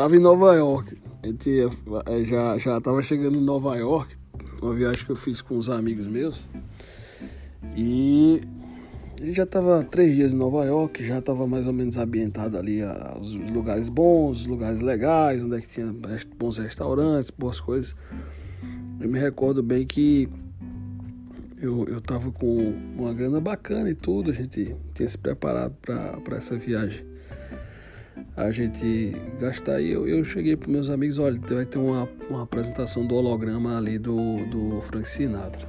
tava em Nova York. A gente já, já tava chegando em Nova York, uma viagem que eu fiz com uns amigos meus. E a gente já tava três dias em Nova York, já tava mais ou menos ambientado ali os lugares bons, os lugares legais, onde é que tinha bons restaurantes, boas coisas. Eu me recordo bem que eu, eu tava com uma grana bacana e tudo, a gente tinha se preparado para essa viagem. A gente gastar e eu, eu cheguei para meus amigos, olha, vai ter uma, uma apresentação do holograma ali do, do Frank Sinatra.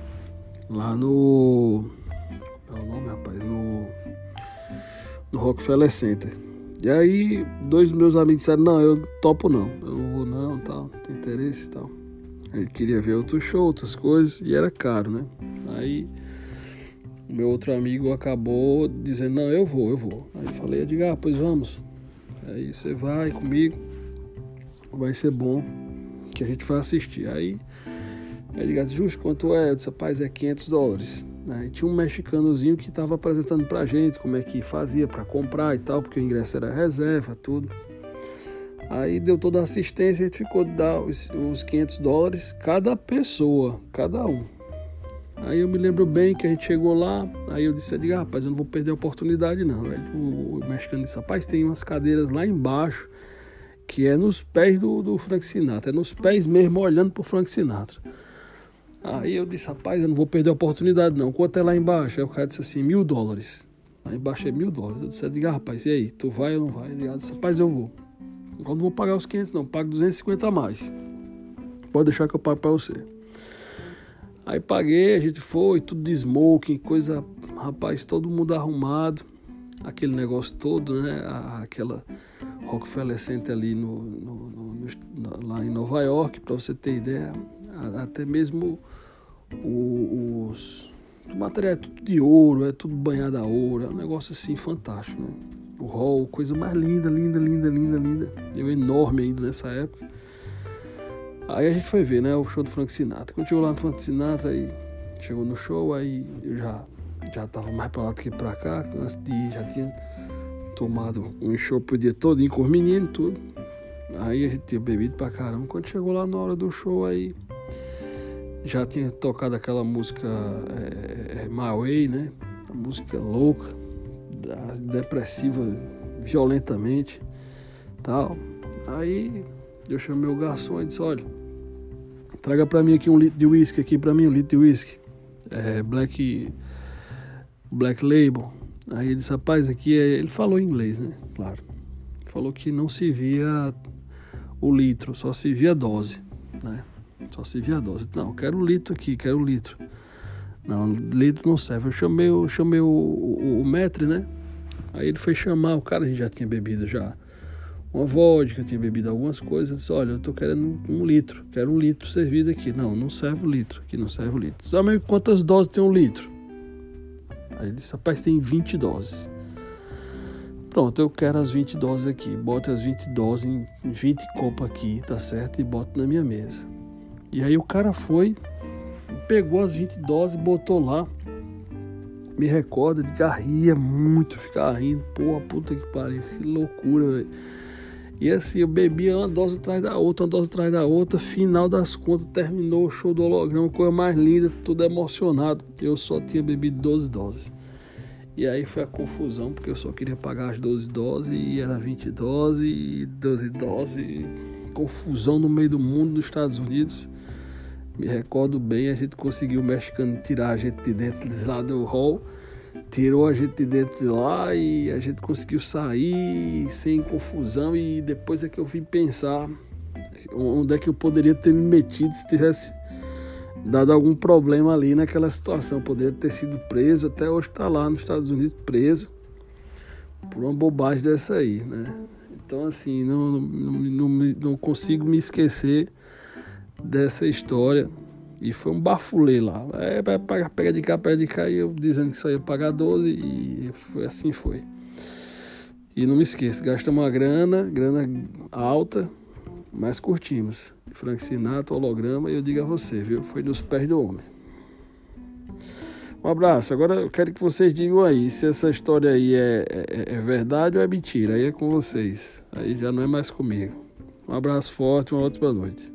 Lá no. Qual é o nome, rapaz? No. No Rockefeller Center. E aí, dois dos meus amigos disseram: Não, eu topo não, eu não vou não, tal, tem interesse e tal. Gente queria ver outro show, outras coisas, e era caro, né? Aí meu outro amigo acabou dizendo, não, eu vou, eu vou. Aí eu falei, eu digo, ah, pois vamos. Aí você vai comigo, vai ser bom, que a gente vai assistir. Aí ele disse, justo quanto é? Eu disse, rapaz, é 500 dólares. Aí tinha um mexicanozinho que estava apresentando pra gente como é que fazia para comprar e tal, porque o ingresso era reserva, tudo. Aí deu toda a assistência e a gente ficou dar os, os 500 dólares cada pessoa, cada um. Aí eu me lembro bem que a gente chegou lá, aí eu disse, ah, rapaz, eu não vou perder a oportunidade não. Aí o, o mexicano disse, rapaz, tem umas cadeiras lá embaixo, que é nos pés do, do Frank Sinatra, é nos pés mesmo, olhando pro Frank Sinatra. Aí eu disse, rapaz, eu não vou perder a oportunidade não. Quanto é lá embaixo? Aí o cara disse assim, mil dólares. Lá embaixo é mil dólares. Eu disse, ah, rapaz, e aí, tu vai ou não vai? Ele disse, rapaz, eu vou. Eu não vou pagar os 500 não, pago 250 a mais. Pode deixar que eu pago para você. Aí paguei, a gente foi, tudo de smoking, coisa, rapaz, todo mundo arrumado, aquele negócio todo, né? Aquela Rockefeller Center ali no, no, no, lá em Nova York, para você ter ideia, até mesmo os, o material é tudo de ouro, é tudo banhado a ouro, é um negócio assim fantástico, né? o hall, coisa mais linda, linda, linda, linda, linda. Eu enorme ainda nessa época. Aí a gente foi ver, né, o show do Frank Sinatra. Quando chegou lá no Frank Sinatra, aí chegou no show, aí eu já já tava mais pra lá do que pra cá, antes de ir já tinha tomado um show o dia todo, com os meninos e tudo. Aí a gente tinha bebido pra caramba. Quando chegou lá na hora do show, aí já tinha tocado aquela música é, é, né? A música louca depressiva violentamente, tal. Aí eu chamei o garçom e disse, olha, traga para mim aqui um litro de whisky aqui para mim, um litro de whisky, é, black, black label. Aí ele disse, rapaz, aqui é... ele falou em inglês, né? Claro. Falou que não se via o litro, só se via a dose, né? Só se via a dose. Não, quero o litro aqui, quero o litro. Não, litro não serve. Eu chamei, eu chamei o, o, o metre, né? Aí ele foi chamar, o cara a gente já tinha bebido já uma vodka, tinha bebido algumas coisas. Disse, olha, eu tô querendo um litro, quero um litro servido aqui. Não, não serve o litro, aqui não serve o litro. Sabe quantas doses tem um litro? Aí ele disse, rapaz, tem 20 doses. Pronto, eu quero as 20 doses aqui. Bota as 20 doses em 20 copos aqui, tá certo? E bota na minha mesa. E aí o cara foi, pegou as 20 doses, botou lá. Me recorda de ria muito, ficar rindo. Porra, puta que pariu, que loucura, velho. E assim, eu bebia uma dose atrás da outra, uma dose atrás da outra. Final das contas, terminou o show do holograma, coisa mais linda, tudo emocionado. Eu só tinha bebido 12 doses. E aí foi a confusão, porque eu só queria pagar as 12 doses e era 20 doses e 12 doses. Confusão no meio do mundo dos Estados Unidos. Me recordo bem, a gente conseguiu o mexicano tirar a gente de dentro lá do hall, tirou a gente de dentro de lá e a gente conseguiu sair sem confusão e depois é que eu vim pensar onde é que eu poderia ter me metido se tivesse dado algum problema ali naquela situação. Eu poderia ter sido preso, até hoje está lá nos Estados Unidos preso por uma bobagem dessa aí, né? Então assim, não, não, não, não consigo me esquecer dessa história. E foi um bafulê lá. É, pagar, pega de cá, pega de cá, e eu dizendo que só ia pagar 12 e foi assim foi. E não me esqueça, gastamos uma grana, grana alta, mas curtimos. Frank holograma, e eu digo a você, viu? Foi nos pés do homem. Um abraço. Agora eu quero que vocês digam aí se essa história aí é, é, é verdade ou é mentira. Aí é com vocês. Aí já não é mais comigo. Um Um abraço forte, uma ótima noite.